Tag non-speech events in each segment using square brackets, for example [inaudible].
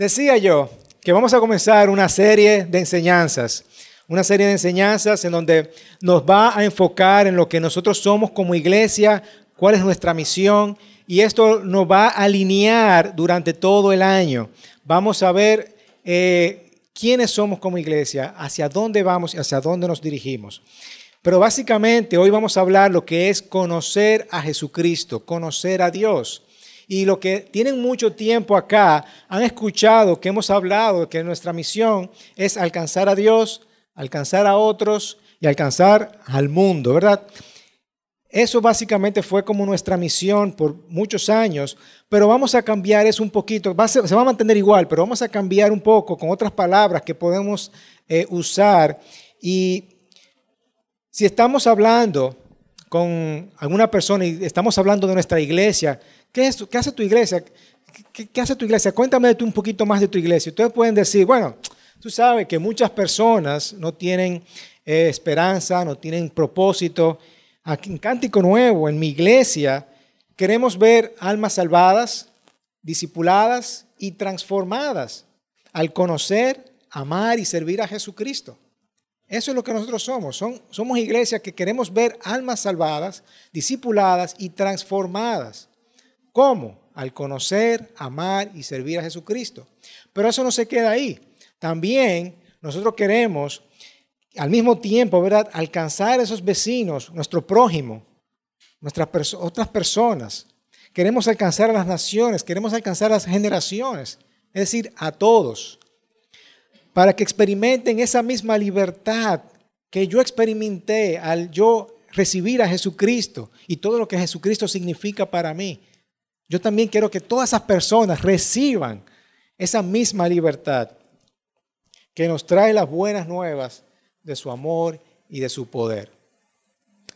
Decía yo que vamos a comenzar una serie de enseñanzas, una serie de enseñanzas en donde nos va a enfocar en lo que nosotros somos como iglesia, cuál es nuestra misión, y esto nos va a alinear durante todo el año. Vamos a ver eh, quiénes somos como iglesia, hacia dónde vamos y hacia dónde nos dirigimos. Pero básicamente hoy vamos a hablar lo que es conocer a Jesucristo, conocer a Dios. Y lo que tienen mucho tiempo acá han escuchado que hemos hablado que nuestra misión es alcanzar a Dios, alcanzar a otros y alcanzar al mundo, ¿verdad? Eso básicamente fue como nuestra misión por muchos años, pero vamos a cambiar eso un poquito, se va a mantener igual, pero vamos a cambiar un poco con otras palabras que podemos eh, usar. Y si estamos hablando con alguna persona y estamos hablando de nuestra iglesia, ¿Qué, es, qué hace tu iglesia? ¿Qué, hace tu iglesia? Cuéntame tú un poquito más de tu iglesia. Ustedes pueden decir, bueno, tú sabes que muchas personas no tienen eh, esperanza, no tienen propósito. Aquí en Cántico Nuevo, en mi iglesia, queremos ver almas salvadas, discipuladas y transformadas al conocer, amar y servir a Jesucristo. Eso es lo que nosotros somos. Son, somos iglesias que queremos ver almas salvadas, discipuladas y transformadas. ¿Cómo? Al conocer, amar y servir a Jesucristo. Pero eso no se queda ahí. También nosotros queremos, al mismo tiempo, ¿verdad?, alcanzar a esos vecinos, nuestro prójimo, nuestras otras personas. Queremos alcanzar a las naciones, queremos alcanzar a las generaciones, es decir, a todos, para que experimenten esa misma libertad que yo experimenté al yo recibir a Jesucristo y todo lo que Jesucristo significa para mí. Yo también quiero que todas esas personas reciban esa misma libertad que nos trae las buenas nuevas de su amor y de su poder.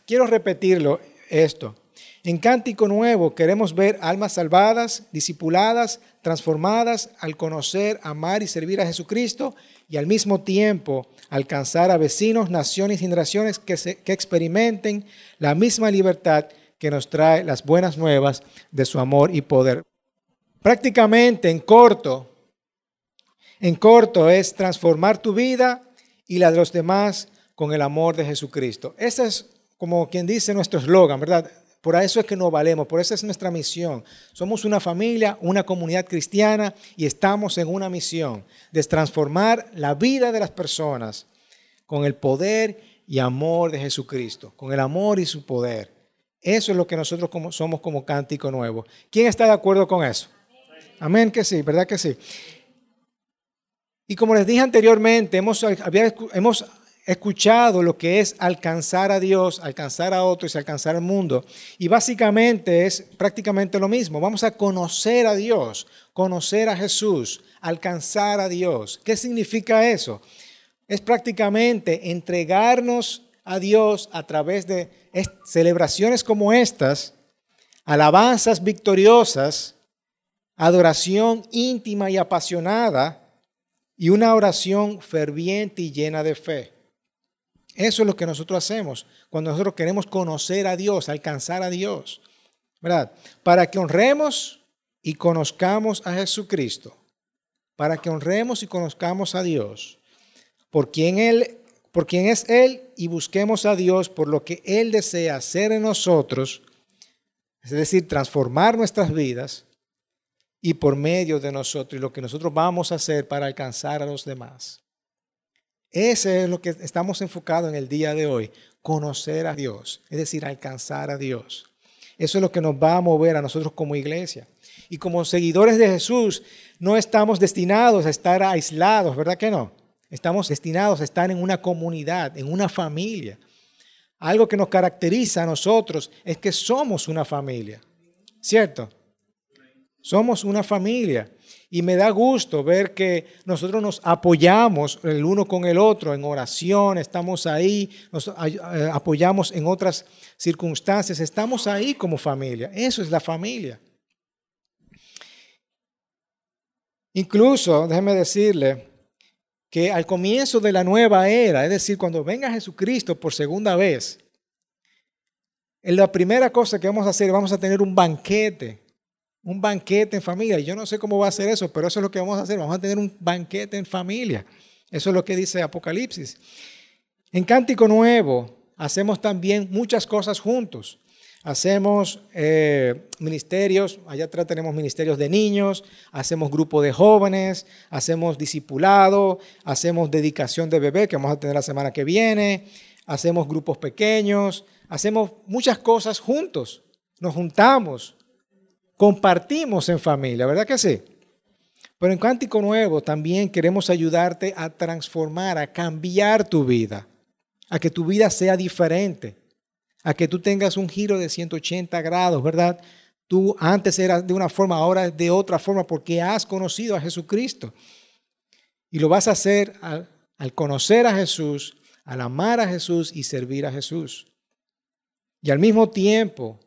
Quiero repetirlo esto. En Cántico Nuevo queremos ver almas salvadas, discipuladas, transformadas al conocer, amar y servir a Jesucristo y al mismo tiempo alcanzar a vecinos, naciones y generaciones que, que experimenten la misma libertad que nos trae las buenas nuevas de su amor y poder. Prácticamente en corto, en corto es transformar tu vida y la de los demás con el amor de Jesucristo. Ese es como quien dice nuestro eslogan, ¿verdad? Por eso es que nos valemos, por eso es nuestra misión. Somos una familia, una comunidad cristiana y estamos en una misión de transformar la vida de las personas con el poder y amor de Jesucristo, con el amor y su poder. Eso es lo que nosotros somos como cántico nuevo. ¿Quién está de acuerdo con eso? Amén, que sí, ¿verdad que sí? Y como les dije anteriormente, hemos, hemos escuchado lo que es alcanzar a Dios, alcanzar a otros y alcanzar al mundo. Y básicamente es prácticamente lo mismo. Vamos a conocer a Dios, conocer a Jesús, alcanzar a Dios. ¿Qué significa eso? Es prácticamente entregarnos a Dios a través de celebraciones como estas, alabanzas victoriosas, adoración íntima y apasionada y una oración ferviente y llena de fe. Eso es lo que nosotros hacemos cuando nosotros queremos conocer a Dios, alcanzar a Dios, ¿verdad? Para que honremos y conozcamos a Jesucristo, para que honremos y conozcamos a Dios, por quien Él por quien es Él y busquemos a Dios por lo que Él desea hacer en nosotros, es decir, transformar nuestras vidas y por medio de nosotros y lo que nosotros vamos a hacer para alcanzar a los demás. Ese es lo que estamos enfocados en el día de hoy, conocer a Dios, es decir, alcanzar a Dios. Eso es lo que nos va a mover a nosotros como iglesia. Y como seguidores de Jesús, no estamos destinados a estar aislados, ¿verdad que no? Estamos destinados a estar en una comunidad, en una familia. Algo que nos caracteriza a nosotros es que somos una familia, ¿cierto? Somos una familia. Y me da gusto ver que nosotros nos apoyamos el uno con el otro en oración, estamos ahí, nos eh, apoyamos en otras circunstancias, estamos ahí como familia. Eso es la familia. Incluso, déjeme decirle, que al comienzo de la nueva era, es decir, cuando venga Jesucristo por segunda vez, la primera cosa que vamos a hacer, vamos a tener un banquete Un banquete en familia. Yo no sé cómo va a ser eso, pero eso es lo que vamos a hacer. Vamos a tener un banquete en familia. Eso es lo que dice Apocalipsis. En Cántico Nuevo hacemos también muchas cosas juntos. Hacemos eh, ministerios, allá atrás tenemos ministerios de niños, hacemos grupo de jóvenes, hacemos discipulado, hacemos dedicación de bebé que vamos a tener la semana que viene, hacemos grupos pequeños, hacemos muchas cosas juntos, nos juntamos, compartimos en familia, ¿verdad que sí? Pero en Cántico Nuevo también queremos ayudarte a transformar, a cambiar tu vida, a que tu vida sea diferente a que tú tengas un giro de 180 grados, ¿verdad? Tú antes eras de una forma, ahora de otra forma, porque has conocido a Jesucristo. Y lo vas a hacer al, al conocer a Jesús, al amar a Jesús y servir a Jesús. Y al mismo tiempo,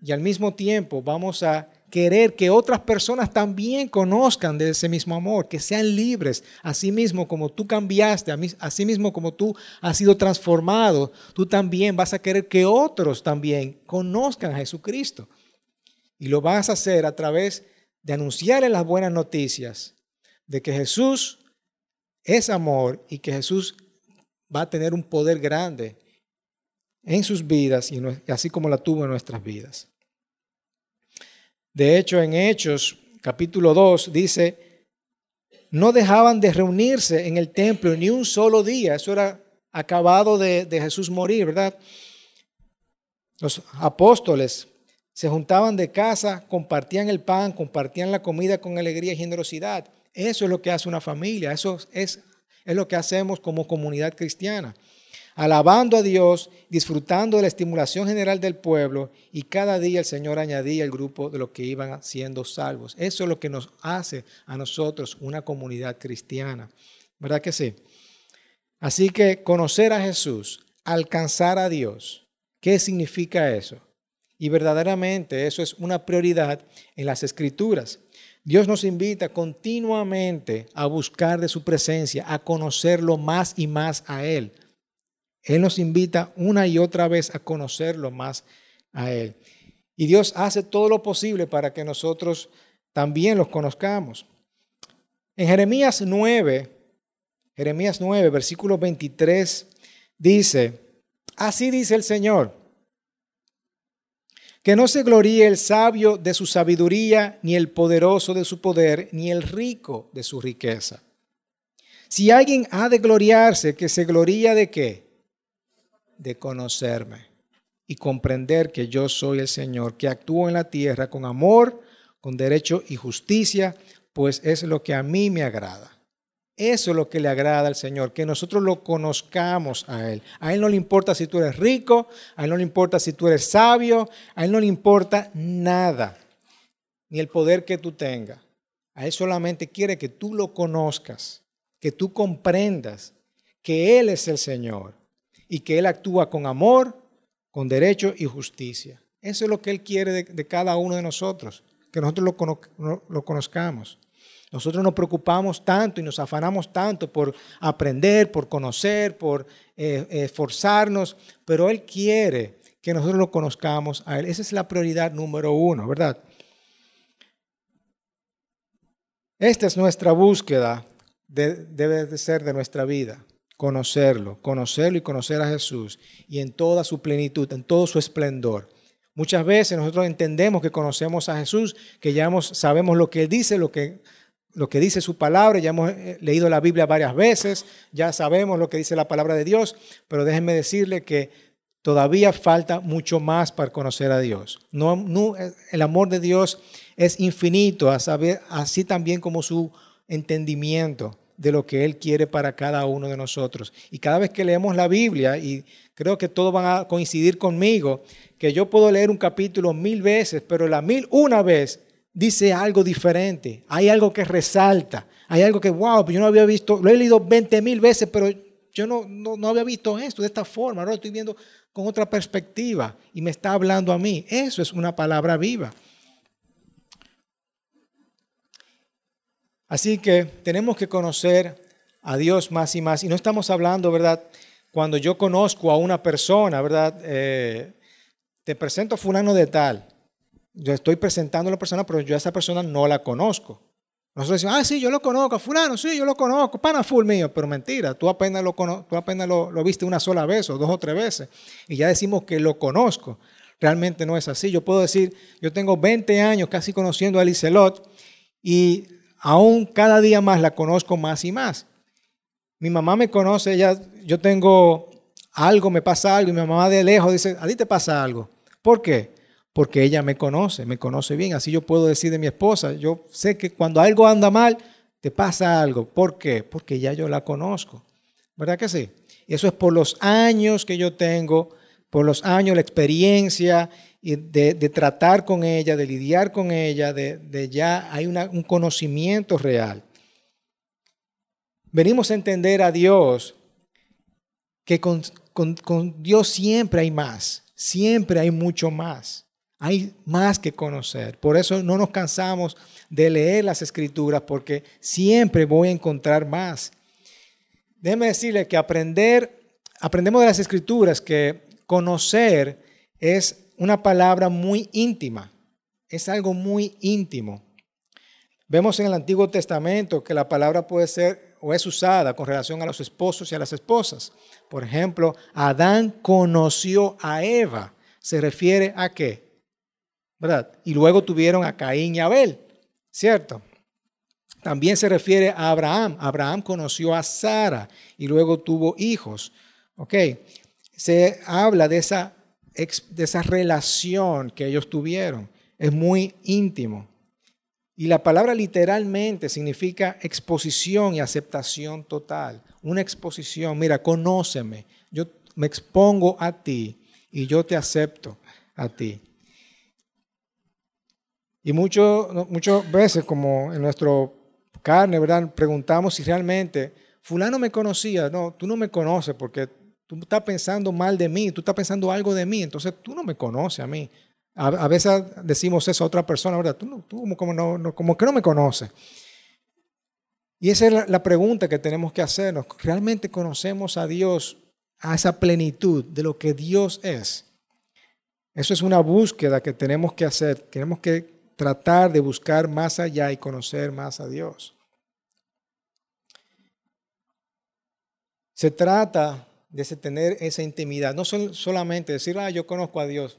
y al mismo tiempo vamos a querer que otras personas también conozcan de ese mismo amor, que sean libres, así mismo como tú cambiaste, así mismo como tú has sido transformado, tú también vas a querer que otros también conozcan a Jesucristo. Y lo vas a hacer a través de anunciarles las buenas noticias de que Jesús es amor y que Jesús va a tener un poder grande en sus vidas y así como la tuvo en nuestras vidas. De hecho, en Hechos capítulo 2 dice, no dejaban de reunirse en el templo ni un solo día. Eso era acabado de, Jesús morir, ¿verdad? Los apóstoles se juntaban de casa, compartían el pan, compartían la comida con alegría y generosidad. Eso es lo que hace una familia, eso es, es lo que hacemos como comunidad cristiana alabando a Dios, disfrutando de la estimulación general del pueblo y cada día el Señor añadía el grupo de los que iban siendo salvos. Eso es lo que nos hace a nosotros una comunidad cristiana. ¿Verdad que sí? Así que conocer a Jesús, alcanzar a Dios, ¿qué significa eso? Y verdaderamente eso es una prioridad en las escrituras. Dios nos invita continuamente a buscar de su presencia, a conocerlo más y más a Él. Él nos invita una y otra vez a conocerlo más a Él. Y Dios hace todo lo posible para que nosotros también los conozcamos. En Jeremías 9, Jeremías 9, versículo 23, dice, así dice el Señor, que no se gloríe el sabio de su sabiduría, ni el poderoso de su poder, ni el rico de su riqueza. Si alguien ha de gloriarse, que se gloría de qué? De conocerme y comprender que yo soy el Señor, que actúo en la tierra con amor, con derecho y justicia, pues es lo que a mí me agrada. Eso es lo que le agrada al Señor, que nosotros lo conozcamos a Él. A Él no le importa si tú eres rico, a Él no le importa si tú eres sabio, a Él no le importa nada, ni el poder que tú tengas. A Él solamente quiere que tú lo conozcas, que tú comprendas que Él es el Señor y que Él actúa con amor, con derecho y justicia. Eso es lo que Él quiere de, cada uno de nosotros, que nosotros lo, conozcamos. Nosotros nos preocupamos tanto y nos afanamos tanto por aprender, por conocer, por eh, esforzarnos, pero Él quiere que nosotros lo conozcamos a Él. Esa es la prioridad número uno, ¿verdad? Esta es nuestra búsqueda, debe de ser de nuestra vida conocerlo, conocerlo y conocer a Jesús y en toda su plenitud, en todo su esplendor. Muchas veces nosotros entendemos que conocemos a Jesús, que ya sabemos lo que Él dice, lo que, lo que dice su palabra, ya hemos eh, leído la Biblia varias veces, ya sabemos lo que dice la palabra de Dios, pero déjenme decirle que todavía falta mucho más para conocer a Dios. No, el amor de Dios es infinito, a saber, así también como su entendimiento de lo que Él quiere para cada uno de nosotros. Y cada vez que leemos la Biblia, y creo que todos van a coincidir conmigo, que yo puedo leer un capítulo mil veces, pero la mil una vez dice algo diferente. Hay algo que resalta. Hay algo que, wow, yo no había visto, lo he leído 20 mil veces, pero yo no, no, había visto esto de esta forma. Ahora lo estoy viendo con otra perspectiva y me está hablando a mí. Eso es una palabra viva. Así que tenemos que conocer a Dios más y más. Y no estamos hablando, ¿verdad? Cuando yo conozco a una persona, ¿verdad? Eh, te presento a fulano de tal. yo estoy presentando a la persona, pero yo a esa persona no la conozco. Nosotros decimos, ah, sí, yo lo conozco, fulano, sí, yo lo conozco, pana full mío, pero mentira, tú apenas, lo, tú apenas lo, lo, viste una sola vez o dos o tres veces y ya decimos que lo conozco. Realmente no es así. Yo puedo decir, yo tengo 20 años casi conociendo a Liselot y aún cada día más la conozco más y más. Mi mamá me conoce, ella, yo tengo algo, me pasa algo y mi mamá de lejos dice, a ti te pasa algo. ¿Por qué? porque ella me conoce, me conoce bien. Así yo puedo decir de mi esposa, yo sé que cuando algo anda mal, te pasa algo. ¿Por qué? Porque ya yo la conozco. ¿Verdad que sí? Eso es por los años que yo tengo, por los años, la experiencia de, de tratar con ella, de lidiar con ella, de, ya hay un conocimiento real. Venimos a entender a Dios que con Dios siempre hay más, siempre hay mucho más. Hay más que conocer. Por eso no nos cansamos de leer las escrituras porque siempre voy a encontrar más. Déjeme decirle que aprender, aprendemos de las escrituras que conocer es una palabra muy íntima. Es algo muy íntimo. Vemos en el Antiguo Testamento que la palabra puede ser o es usada con relación a los esposos y a las esposas. Por ejemplo, Adán conoció a Eva. ¿Se refiere a qué? ¿verdad? Y luego tuvieron a Caín y Abel, ¿cierto? También se refiere a Abraham. Abraham conoció a Sara y luego tuvo hijos. ¿Ok? Se habla de esa, de esa relación que ellos tuvieron. Es muy íntimo. Y la palabra literalmente significa exposición y aceptación total. Una exposición. Mira, conóceme. Yo me expongo a ti y yo te acepto a ti. Y muchas veces, como en nuestro carne. Preguntamos si realmente fulano me conocía. No, tú no me conoces porque tú estás pensando mal de mí, tú estás pensando algo de mí, entonces tú no me conoces a mí. A, veces decimos eso a otra persona, ¿verdad? Tú, tú como, no, como que no me conoces. Y esa es la pregunta que tenemos que hacernos. ¿Realmente conocemos a Dios a esa plenitud de lo que Dios es? Eso es una búsqueda que tenemos que hacer. Tenemos que tratar de buscar más allá y conocer más a Dios. Se trata de tener esa intimidad, no solamente decir, ah, yo conozco a Dios,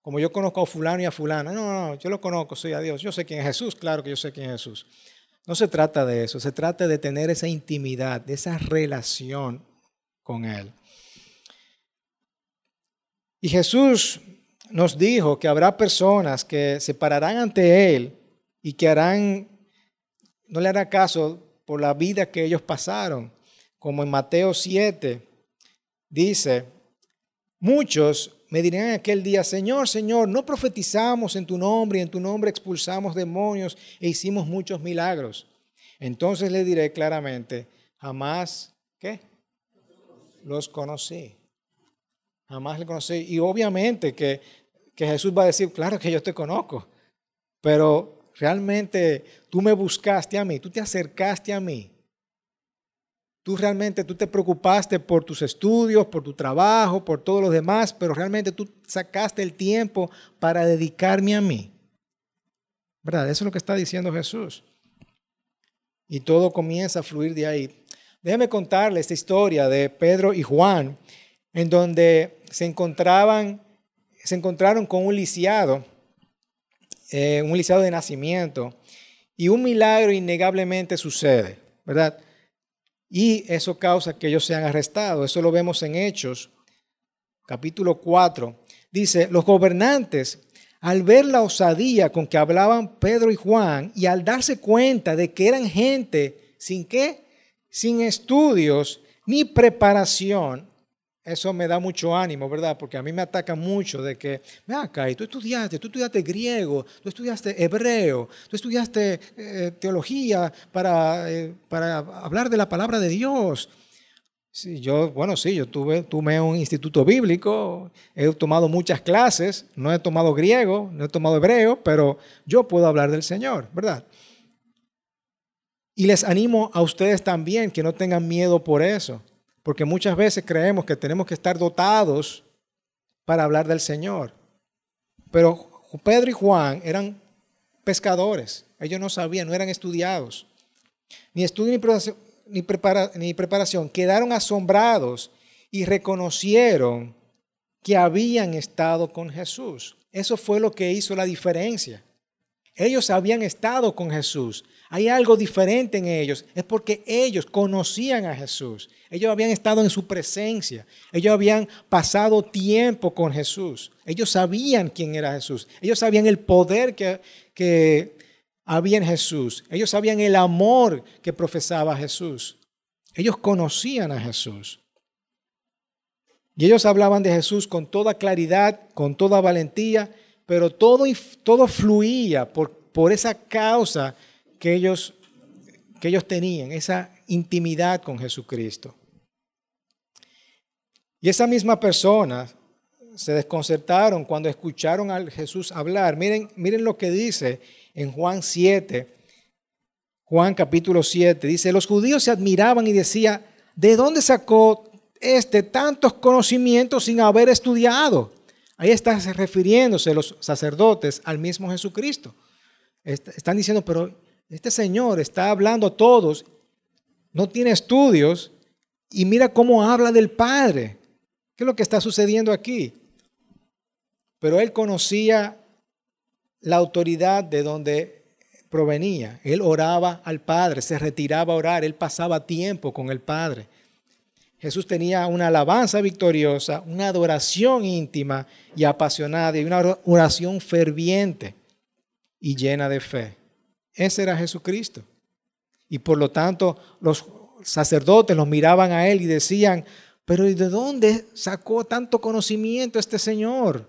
como yo conozco a fulano y a fulana. No, no, no, yo lo conozco, soy a Dios. Yo sé quién es Jesús, claro que yo sé quién es Jesús. No se trata de eso, se trata de tener esa intimidad, de esa relación con Él. Y Jesús nos dijo que habrá personas que se pararán ante Él y que harán, no le hará caso por la vida que ellos pasaron. Como en Mateo 7 dice, muchos me dirán en aquel día, Señor, Señor, no profetizamos en tu nombre y en tu nombre expulsamos demonios e hicimos muchos milagros. Entonces le diré claramente, jamás, ¿qué? Los conocí. Jamás le conocí. Y obviamente que que Jesús va a decir, claro que yo te conozco, pero realmente tú me buscaste a mí, tú te acercaste a mí. Tú realmente, tú te preocupaste por tus estudios, por tu trabajo, por todos los demás, pero realmente tú sacaste el tiempo para dedicarme a mí. ¿Verdad? Eso es lo que está diciendo Jesús. Y todo comienza a fluir de ahí. Déjeme contarle esta historia de Pedro y Juan, en donde se encontraban se encontraron con un lisiado, eh, un lisiado de nacimiento, y un milagro innegablemente sucede, ¿verdad? Y eso causa que ellos sean arrestados. Eso lo vemos en Hechos, capítulo 4. Dice, los gobernantes, al ver la osadía con que hablaban Pedro y Juan, y al darse cuenta de que eran gente sin qué, sin estudios ni preparación, eso me da mucho ánimo, ¿verdad? Porque a mí me ataca mucho de que, ven acá, y tú estudiaste, tú estudiaste griego, tú estudiaste hebreo, tú estudiaste eh, teología para, eh, para hablar de la palabra de Dios. Sí, yo, bueno, sí, yo tuve, tuve un instituto bíblico, he tomado muchas clases, no he tomado griego, no he tomado hebreo, pero yo puedo hablar del Señor, ¿verdad? Y les animo a ustedes también que no tengan miedo por eso. Porque muchas veces creemos que tenemos que estar dotados para hablar del Señor. Pero Pedro y Juan eran pescadores. Ellos no sabían, no eran estudiados. Ni estudio ni preparación. Quedaron asombrados y reconocieron que habían estado con Jesús. Eso fue lo que hizo la diferencia. Ellos habían estado con Jesús. Hay algo diferente en ellos. Es porque ellos conocían a Jesús. Ellos habían estado en su presencia. Ellos habían pasado tiempo con Jesús. Ellos sabían quién era Jesús. Ellos sabían el poder que, que había en Jesús. Ellos sabían el amor que profesaba Jesús. Ellos conocían a Jesús. Y ellos hablaban de Jesús con toda claridad, con toda valentía pero todo, todo fluía por, por esa causa que ellos, que ellos tenían, esa intimidad con Jesucristo. Y esa misma persona se desconcertaron cuando escucharon a Jesús hablar. Miren, miren lo que dice en Juan 7, Juan capítulo 7. Dice, los judíos se admiraban y decían, ¿de dónde sacó este tantos conocimientos sin haber estudiado? Ahí están refiriéndose los sacerdotes al mismo Jesucristo. Están diciendo, pero este Señor está hablando a todos, no tiene estudios y mira cómo habla del Padre. ¿Qué es lo que está sucediendo aquí? Pero él conocía la autoridad de donde provenía. Él oraba al Padre, se retiraba a orar, él pasaba tiempo con el Padre. Jesús tenía una alabanza victoriosa, una adoración íntima y apasionada y una oración ferviente y llena de fe. Ese era Jesucristo. Y por lo tanto los sacerdotes los miraban a él y decían, pero ¿y de dónde sacó tanto conocimiento este Señor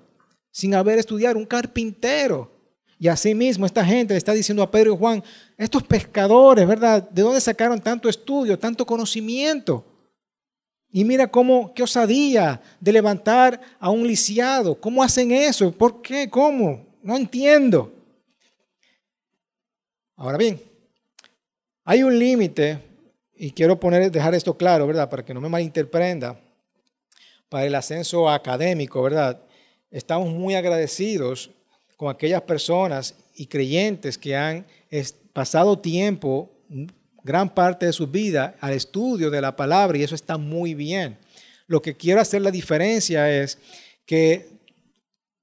sin haber estudiado un carpintero? Y asimismo esta gente le está diciendo a Pedro y Juan, estos pescadores, ¿verdad? ¿De dónde sacaron tanto estudio, tanto conocimiento? Y mira cómo, qué osadía de levantar a un lisiado. ¿Cómo hacen eso? ¿Por qué? ¿Cómo? No entiendo. Ahora bien, hay un límite, y quiero poner, dejar esto claro, ¿verdad? Para que no me malinterprenda, para el ascenso académico, ¿verdad? Estamos muy agradecidos con aquellas personas y creyentes que han pasado tiempo gran parte de su vida al estudio de la palabra y eso está muy bien. Lo que quiero hacer la diferencia es que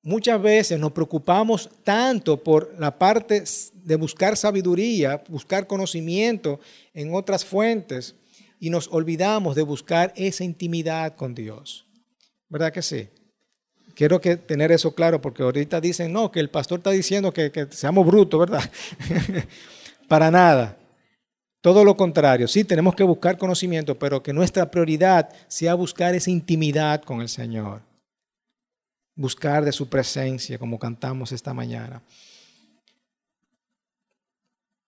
muchas veces nos preocupamos tanto por la parte de buscar sabiduría, buscar conocimiento en otras fuentes y nos olvidamos de buscar esa intimidad con Dios. ¿Verdad que sí? Quiero que tener eso claro porque ahorita dicen, no, que el pastor está diciendo que, que seamos brutos, ¿verdad? [laughs] Para nada. Todo lo contrario, sí tenemos que buscar conocimiento, pero que nuestra prioridad sea buscar esa intimidad con el Señor. Buscar de su presencia, como cantamos esta mañana.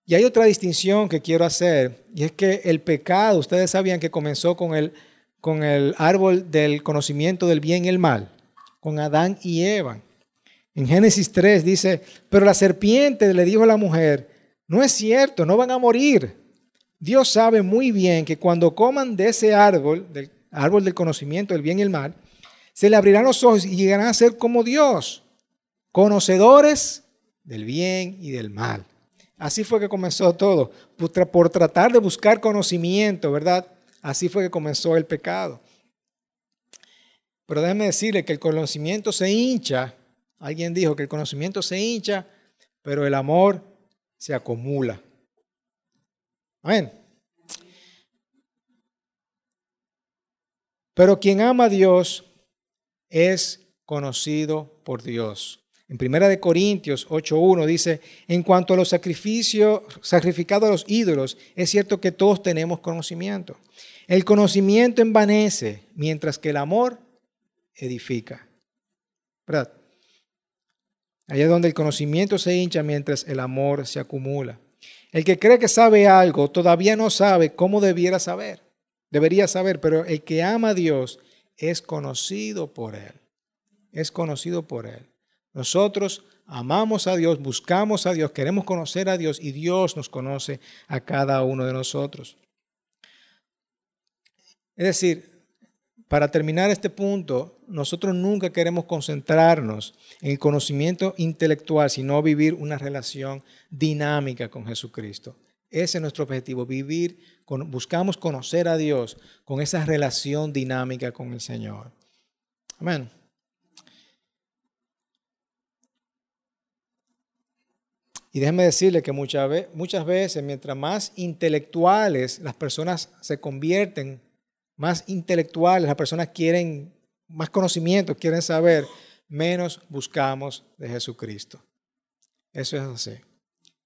Y hay otra distinción que quiero hacer, y es que el pecado, ustedes sabían que comenzó con el, con el árbol del conocimiento del bien y el mal, con Adán y Eva. En Génesis 3 dice, pero la serpiente le dijo a la mujer, no es cierto, no van a morir. Dios sabe muy bien que cuando coman de ese árbol, del árbol del conocimiento del bien y el mal, se le abrirán los ojos y llegarán a ser como Dios, conocedores del bien y del mal. Así fue que comenzó todo, por tratar de buscar conocimiento, ¿verdad? Así fue que comenzó el pecado. Pero déjeme decirle que el conocimiento se hincha. Alguien dijo que el conocimiento se hincha, pero el amor se acumula. Amén. Pero quien ama a Dios es conocido por Dios. En Primera de Corintios 8:1 dice, en cuanto a los sacrificios sacrificados a los ídolos, es cierto que todos tenemos conocimiento. El conocimiento envanece, mientras que el amor edifica. ¿Verdad? Allá es donde el conocimiento se hincha mientras el amor se acumula. El que cree que sabe algo todavía no sabe cómo debiera saber. Debería saber, pero el que ama a Dios es conocido por Él. Es conocido por Él. Nosotros amamos a Dios, buscamos a Dios, queremos conocer a Dios y Dios nos conoce a cada uno de nosotros. Es decir, para terminar este punto, nosotros nunca queremos concentrarnos en el conocimiento intelectual, sino vivir una relación dinámica con Jesucristo. Ese es nuestro objetivo, vivir, buscamos conocer a Dios con esa relación dinámica con el Señor. Amén. Y déjeme decirle que muchas veces, mientras más intelectuales las personas se convierten, más intelectuales las personas quieren más conocimiento, quieren saber, menos buscamos de Jesucristo. Eso es así.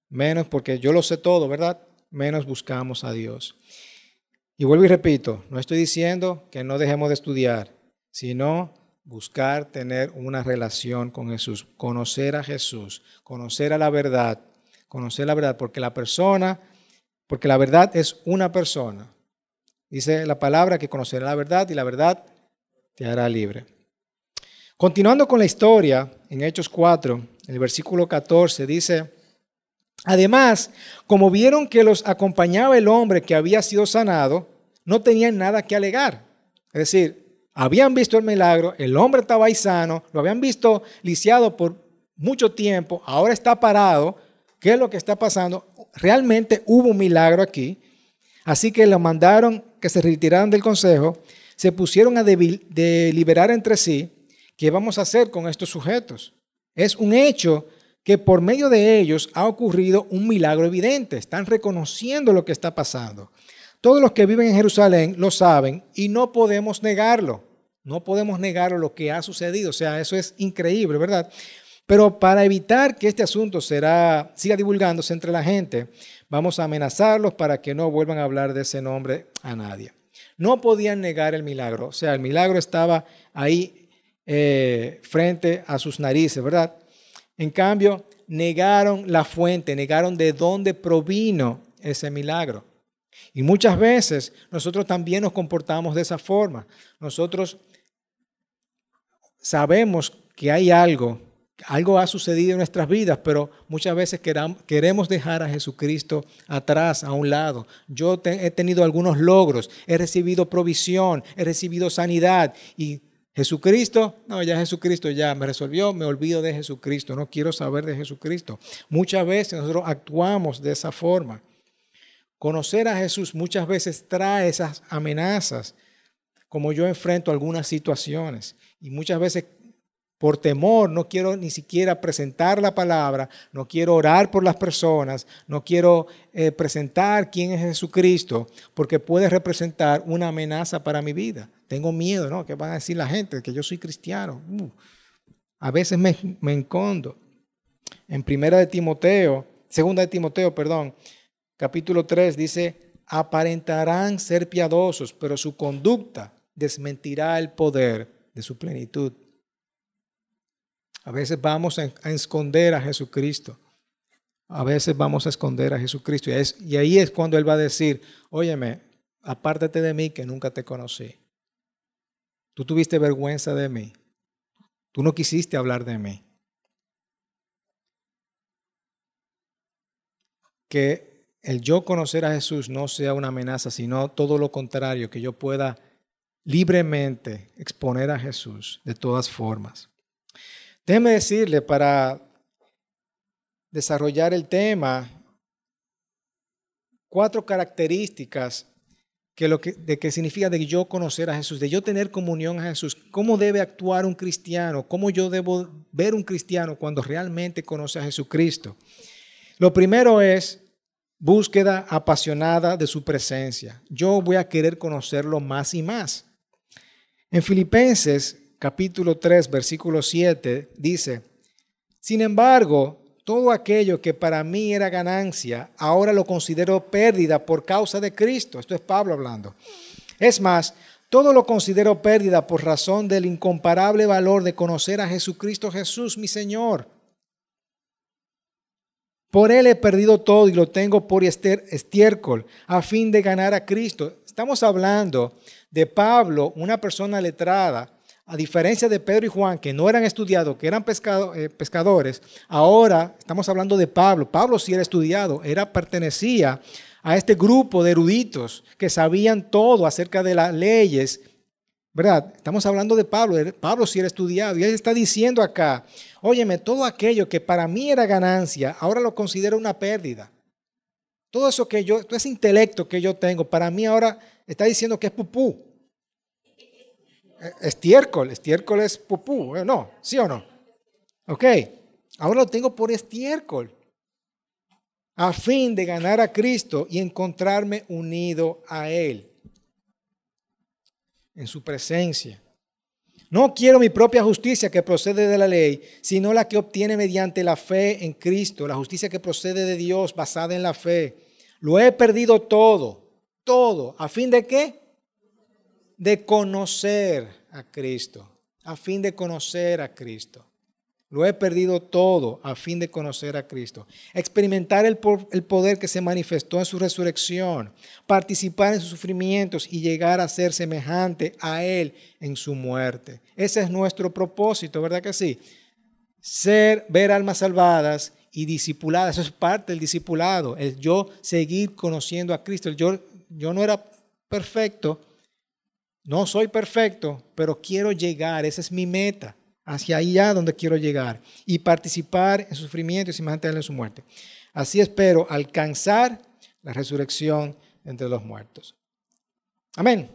Menos porque yo lo sé todo, ¿verdad? Menos buscamos a Dios. Y vuelvo y repito, no estoy diciendo que no dejemos de estudiar, sino buscar tener una relación con Jesús, conocer a Jesús, conocer a la verdad, conocer la verdad, porque la persona, porque la verdad es una persona. Dice la palabra que conocerá la verdad y la verdad te hará libre. Continuando con la historia, en Hechos 4, en el versículo 14, dice, además, como vieron que los acompañaba el hombre que había sido sanado, no tenían nada que alegar. Es decir, habían visto el milagro, el hombre estaba ahí sano, lo habían visto lisiado por mucho tiempo, ahora está parado. ¿Qué es lo que está pasando? Realmente hubo un milagro aquí. Así que lo mandaron que se retiraran del consejo, se pusieron a deliberar entre sí qué vamos a hacer con estos sujetos. Es un hecho que por medio de ellos ha ocurrido un milagro evidente. Están reconociendo lo que está pasando. Todos los que viven en Jerusalén lo saben y no podemos negarlo. No podemos negar lo que ha sucedido. O sea, eso es increíble, ¿verdad? Pero para evitar que este asunto será, siga divulgándose entre la gente, vamos a amenazarlos para que no vuelvan a hablar de ese nombre a nadie. No podían negar el milagro. O sea, el milagro estaba ahí eh, frente a sus narices, ¿verdad? En cambio, negaron la fuente, negaron de dónde provino ese milagro. Y muchas veces nosotros también nos comportamos de esa forma. Nosotros sabemos que hay algo, algo ha sucedido en nuestras vidas, pero muchas veces queremos dejar a Jesucristo atrás, a un lado. Yo he tenido algunos logros, he recibido provisión, he recibido sanidad y Jesucristo, no, ya Jesucristo ya me resolvió, me olvido de Jesucristo, no quiero saber de Jesucristo. Muchas veces nosotros actuamos de esa forma. Conocer a Jesús muchas veces trae esas amenazas, como yo enfrento algunas situaciones. Y muchas veces por temor no quiero ni siquiera presentar la palabra, no quiero orar por las personas, no quiero eh, presentar quién es Jesucristo, porque puede representar una amenaza para mi vida. Tengo miedo, ¿no? ¿Qué van a decir la gente? Que yo soy cristiano. Uh, a veces me, me encondo. En primera de Timoteo, segunda de Timoteo, perdón, capítulo 3 dice, aparentarán ser piadosos, pero su conducta desmentirá el poder de su plenitud. A veces vamos a esconder a Jesucristo. A veces vamos a esconder a Jesucristo. Y, ahí es cuando Él va a decir, óyeme, apártate de mí que nunca te conocí. Tú tuviste vergüenza de mí. Tú no quisiste hablar de mí. Que el yo conocer a Jesús no sea una amenaza, sino todo lo contrario, que yo pueda libremente exponer a Jesús de todas formas. Déjeme decirle, para desarrollar el tema, cuatro características que lo que, de qué significa de yo conocer a Jesús, de yo tener comunión a Jesús, cómo debe actuar un cristiano, cómo yo debo ver un cristiano cuando realmente conoce a Jesucristo. Lo primero es búsqueda apasionada de su presencia. Yo voy a querer conocerlo más y más. En Filipenses capítulo 3, versículo 7 dice, sin embargo, todo aquello que para mí era ganancia, ahora lo considero pérdida por causa de Cristo. Esto es Pablo hablando. Es más, todo lo considero pérdida por razón del incomparable valor de conocer a Jesucristo Jesús, mi Señor. Por Él he perdido todo y lo tengo por estiércol, a fin de ganar a Cristo. Estamos hablando de Pablo, una persona letrada, a diferencia de Pedro y Juan, que no eran estudiados, que eran eh, pescadores, ahora estamos hablando de Pablo. Pablo sí era estudiado, era, pertenecía a este grupo de eruditos que sabían todo acerca de las leyes, ¿verdad? Estamos hablando de Pablo. Pablo sí era estudiado y él está diciendo acá, óyeme, todo aquello que para mí era ganancia, ahora lo considero una pérdida. Todo eso que yo, todo ese intelecto que yo tengo, para mí ahora está diciendo que es pupú. Estiércol, estiércol es pupú, ¿eh? ¿no? ¿Sí o no? Ok, ahora lo tengo por estiércol, a fin de ganar a Cristo y encontrarme unido a Él en su presencia. No quiero mi propia justicia que procede de la ley, sino la que obtiene mediante la fe en Cristo, la justicia que procede de Dios basada en la fe. Lo he perdido todo, todo. ¿A fin de qué? De conocer a Cristo, a fin de conocer a Cristo. Lo he perdido todo a fin de conocer a Cristo. Experimentar el, poder que se manifestó en su resurrección. Participar en sus sufrimientos y llegar a ser semejante a Él en su muerte. Ese es nuestro propósito, ¿verdad que sí? Ser, ver almas salvadas y discipuladas. Eso es parte del discipulado. El yo seguir conociendo a Cristo. El yo, yo no era perfecto. No soy perfecto, pero quiero llegar. Esa es mi meta hacia allá donde quiero llegar y participar en sufrimiento y mantener en su muerte. Así espero alcanzar la resurrección entre los muertos. Amén.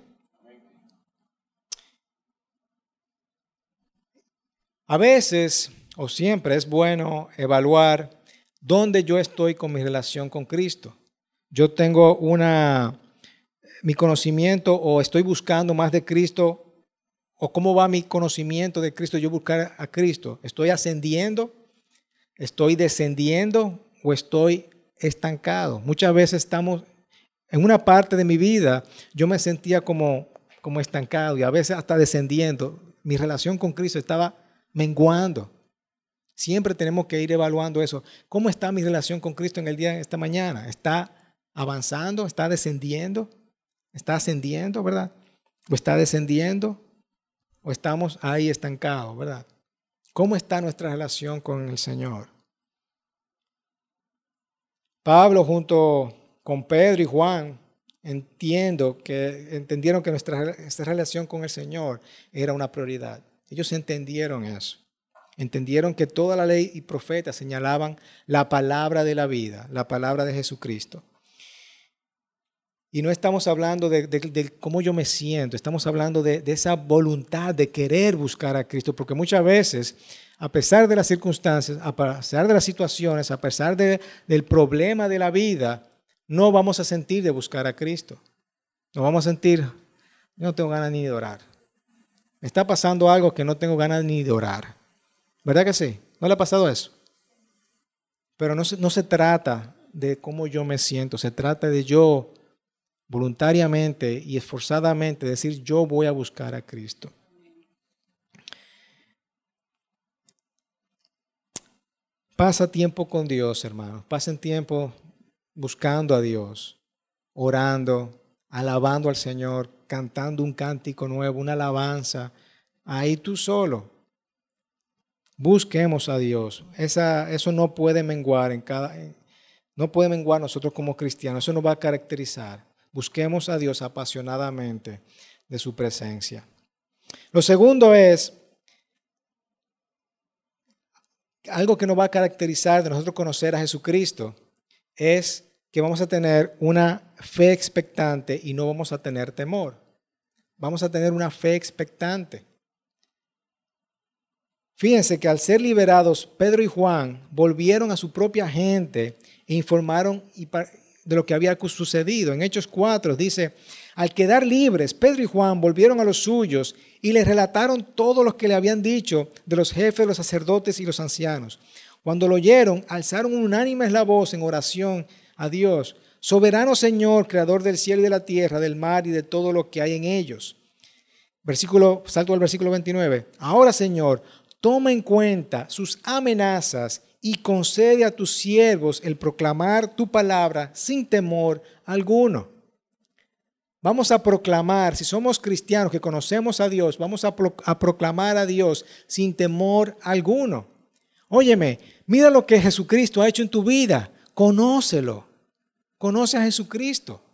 A veces o siempre es bueno evaluar dónde yo estoy con mi relación con Cristo. Yo tengo una mi conocimiento o estoy buscando más de Cristo ¿O cómo va mi conocimiento de Cristo? Yo buscar a Cristo. ¿Estoy ascendiendo? ¿Estoy descendiendo? ¿O estoy estancado? Muchas veces estamos, en una parte de mi vida, yo me sentía como, como estancado y a veces hasta descendiendo. Mi relación con Cristo estaba menguando. Siempre tenemos que ir evaluando eso. ¿Cómo está mi relación con Cristo en el día de esta mañana? ¿Está avanzando? ¿Está descendiendo? ¿Está ascendiendo, verdad? ¿O está descendiendo? o estamos ahí estancados, ¿verdad? ¿Cómo está nuestra relación con el Señor? Pablo junto con Pedro y Juan entiendo que entendieron que nuestra, relación con el Señor era una prioridad. Ellos entendieron eso. Entendieron que toda la ley y profetas señalaban la palabra de la vida, la palabra de Jesucristo. Y no estamos hablando de, cómo yo me siento, estamos hablando de, esa voluntad de querer buscar a Cristo, porque muchas veces, a pesar de las circunstancias, a pesar de las situaciones, a pesar del problema de la vida, no vamos a sentir de buscar a Cristo. No vamos a sentir, yo no tengo ganas ni de orar. Me está pasando algo que no tengo ganas ni de orar. ¿Verdad que sí? ¿No le ha pasado eso? Pero no no se trata de cómo yo me siento, se trata de yo voluntariamente y esforzadamente decir, yo voy a buscar a Cristo. Pasa tiempo con Dios, hermano. Pasen tiempo buscando a Dios, orando, alabando al Señor, cantando un cántico nuevo, una alabanza. Ahí tú solo. Busquemos a Dios. Esa, eso no puede menguar en cada, no puede menguar nosotros como cristianos. Eso nos va a caracterizar. Busquemos a Dios apasionadamente de su presencia. Lo segundo es algo que nos va a caracterizar de nosotros conocer a Jesucristo es que vamos a tener una fe expectante y no vamos a tener temor. Vamos a tener una fe expectante. Fíjense que al ser liberados, Pedro y Juan volvieron a su propia gente e informaron de lo que había sucedido. En Hechos 4 dice, al quedar libres, Pedro y Juan volvieron a los suyos y les relataron todo lo que le habían dicho de los jefes, los sacerdotes y los ancianos. Cuando lo oyeron, alzaron unánimes la voz en oración a Dios. Soberano Señor, creador del cielo y de la tierra, del mar y de todo lo que hay en ellos. Versículo, salto al versículo 29. Ahora, Señor, toma en cuenta sus amenazas y concede a tus siervos el proclamar tu palabra sin temor alguno. Vamos a proclamar, si somos cristianos que conocemos a Dios, vamos a, proclamar a Dios sin temor alguno. Óyeme, mira lo que Jesucristo ha hecho en tu vida, conócelo, conoce a Jesucristo.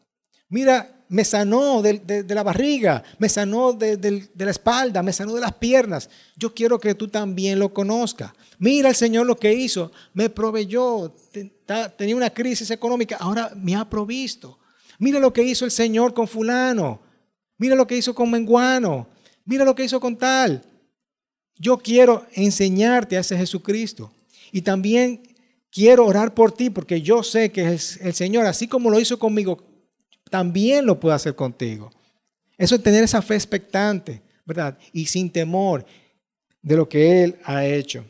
Mira, me sanó de, la barriga, me sanó de, la espalda, me sanó de las piernas. Yo quiero que tú también lo conozcas. Mira el Señor lo que hizo, me proveyó, tenía una crisis económica, ahora me ha provisto. Mira lo que hizo el Señor con fulano, mira lo que hizo con menguano, mira lo que hizo con tal. Yo quiero enseñarte a ese Jesucristo. Y también quiero orar por ti porque yo sé que el Señor, así como lo hizo conmigo, también lo puede hacer contigo. Eso es tener esa fe expectante, ¿verdad? Y sin temor de lo que Él ha hecho.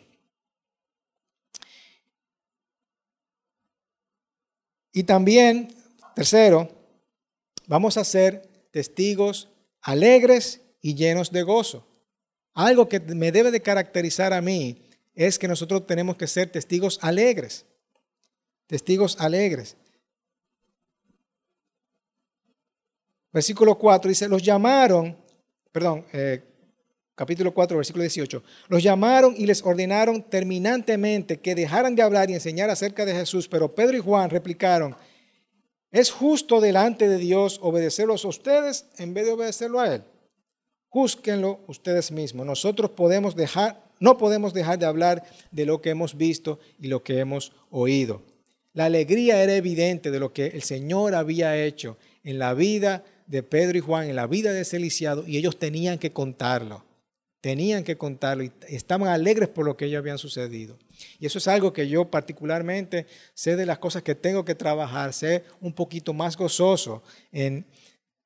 Y también, tercero, vamos a ser testigos alegres y llenos de gozo. Algo que me debe de caracterizar a mí es que nosotros tenemos que ser testigos alegres. Testigos alegres. Versículo 4 dice, los llamaron, perdón, eh, capítulo 4, versículo 18, los llamaron y les ordenaron terminantemente que dejaran de hablar y enseñar acerca de Jesús, pero Pedro y Juan replicaron, ¿es justo delante de Dios obedecerlos a ustedes en vez de obedecerlo a Él? Júzquenlo ustedes mismos. Nosotros podemos dejar, no podemos dejar de hablar de lo que hemos visto y lo que hemos oído. La alegría era evidente de lo que el Señor había hecho en la vida de Pedro y Juan, en la vida de ese lisiado, y ellos tenían que contarlo. Tenían que contarlo y estaban alegres por lo que ellos habían sucedido. Y eso es algo que yo particularmente sé de las cosas que tengo que trabajar, sé un poquito más gozoso en,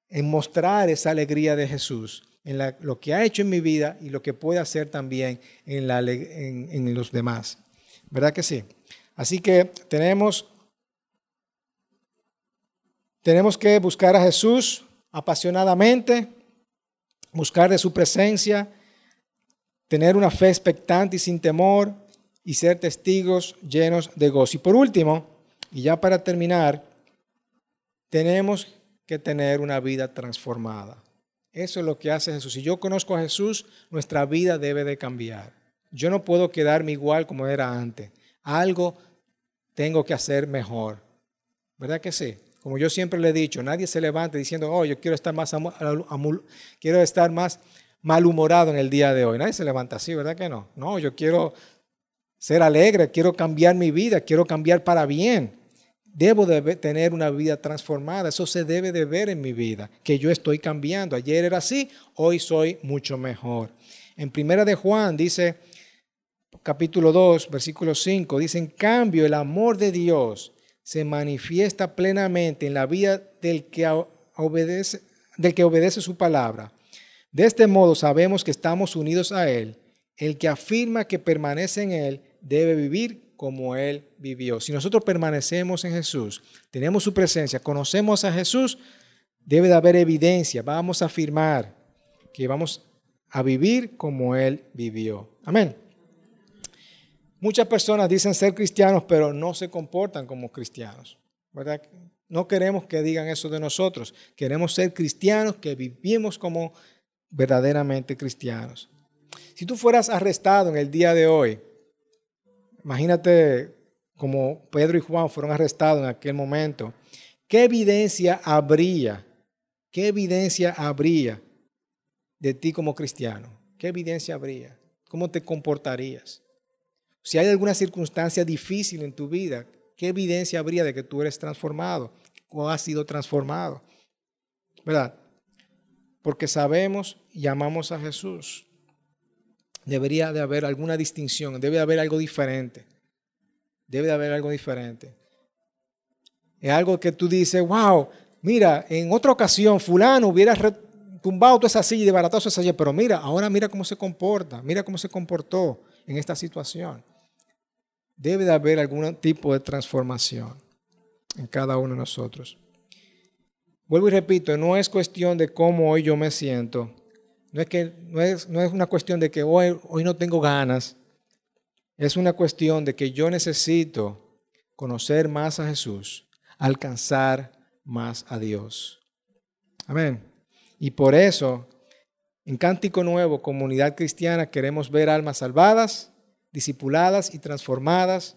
en mostrar esa alegría de Jesús, en lo que ha hecho en mi vida y lo que puede hacer también en, la, en, en los demás. ¿Verdad que sí? Así que tenemos, tenemos que buscar a Jesús apasionadamente, buscar de su presencia, tener una fe expectante y sin temor y ser testigos llenos de gozo. Y por último, y ya para terminar, tenemos que tener una vida transformada. Eso es lo que hace Jesús. Si yo conozco a Jesús, nuestra vida debe de cambiar. Yo no puedo quedarme igual como era antes. Algo tengo que hacer mejor. ¿Verdad que sí? Como yo siempre le he dicho, nadie se levanta diciendo, oh, yo quiero estar más, quiero estar más malhumorado en el día de hoy. Nadie se levanta así, ¿verdad que no? No, yo quiero ser alegre, quiero cambiar mi vida, quiero cambiar para bien. Debo de tener una vida transformada. Eso se debe de ver en mi vida, que yo estoy cambiando. Ayer era así, hoy soy mucho mejor. En primera de Juan dice, capítulo 2, versículo 5, dice, en cambio, el amor de Dios se manifiesta plenamente en la vida del que obedece, del que obedece su palabra. De este modo sabemos que estamos unidos a Él. El que afirma que permanece en Él debe vivir como Él vivió. Si nosotros permanecemos en Jesús, tenemos su presencia, conocemos a Jesús, debe de haber evidencia. Vamos a afirmar que vamos a vivir como Él vivió. Amén. Muchas personas dicen ser cristianos, pero no se comportan como cristianos. ¿verdad? No queremos que digan eso de nosotros. Queremos ser cristianos que vivimos como verdaderamente cristianos. Si tú fueras arrestado en el día de hoy, imagínate como Pedro y Juan fueron arrestados en aquel momento, ¿qué evidencia habría? ¿Qué evidencia habría de ti como cristiano? ¿Qué evidencia habría? ¿Cómo te comportarías? Si hay alguna circunstancia difícil en tu vida, ¿qué evidencia habría de que tú eres transformado o has sido transformado? ¿Verdad? Porque sabemos y amamos a Jesús. Debería de haber alguna distinción, debe de haber algo diferente. Debe de haber algo diferente. Es algo que tú dices, wow, mira, en otra ocasión fulano hubiera tumbado toda esa silla y desbaratado esa silla, pero mira, ahora mira cómo se comporta, mira cómo se comportó en esta situación debe de haber algún tipo de transformación en cada uno de nosotros. Vuelvo y repito, no es cuestión de cómo hoy yo me siento, no es, que, no es, no es una cuestión de que hoy, hoy no tengo ganas, es una cuestión de que yo necesito conocer más a Jesús, alcanzar más a Dios. Amén. Y por eso, en Cántico Nuevo, Comunidad Cristiana, queremos ver almas salvadas discipuladas y transformadas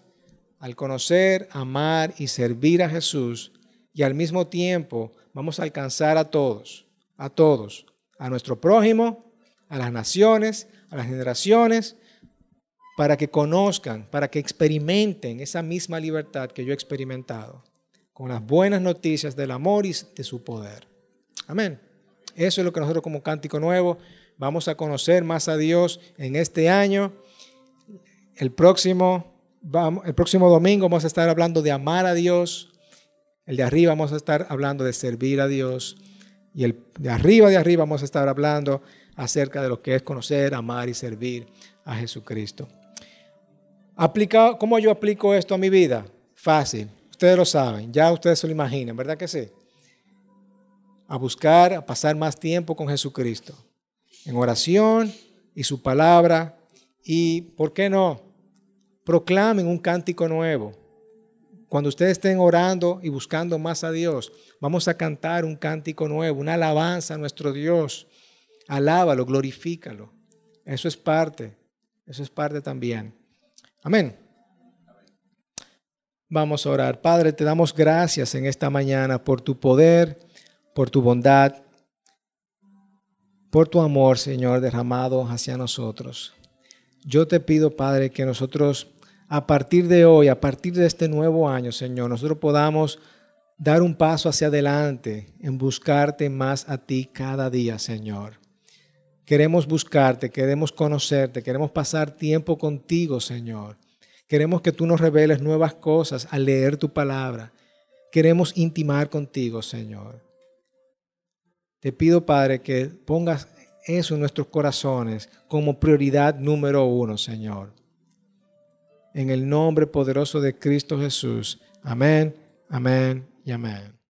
al conocer, amar y servir a Jesús y al mismo tiempo vamos a alcanzar a todos, a todos, a nuestro prójimo, a las naciones, a las generaciones, para que conozcan, para que experimenten esa misma libertad que yo he experimentado, con las buenas noticias del amor y de su poder. Amén. Eso es lo que nosotros como Cántico Nuevo vamos a conocer más a Dios en este año. El próximo, el próximo domingo vamos a estar hablando de amar a Dios. El de arriba vamos a estar hablando de servir a Dios. Y el de arriba, de arriba vamos a estar hablando acerca de lo que es conocer, amar y servir a Jesucristo. Aplica, ¿Cómo yo aplico esto a mi vida? Fácil. Ustedes lo saben, ya ustedes se lo imaginan, ¿verdad que sí? A buscar, a pasar más tiempo con Jesucristo. En oración y su palabra. Y, ¿por qué no? Proclamen un cántico nuevo. Cuando ustedes estén orando y buscando más a Dios, vamos a cantar un cántico nuevo, una alabanza a nuestro Dios. Alábalo, glorifícalo. Eso es parte, eso es parte también. Amén. Vamos a orar. Padre, te damos gracias en esta mañana por tu poder, por tu bondad, por tu amor, Señor, derramado hacia nosotros. Yo te pido, Padre, que nosotros a partir de hoy, a partir de este nuevo año, Señor, nosotros podamos dar un paso hacia adelante en buscarte más a ti cada día, Señor. Queremos buscarte, queremos conocerte, queremos pasar tiempo contigo, Señor. Queremos que tú nos reveles nuevas cosas al leer tu palabra. Queremos intimar contigo, Señor. Te pido, Padre, que pongas eso en nuestros corazones como prioridad número uno, Señor. En el nombre poderoso de Cristo Jesús. Amén, amén y amén.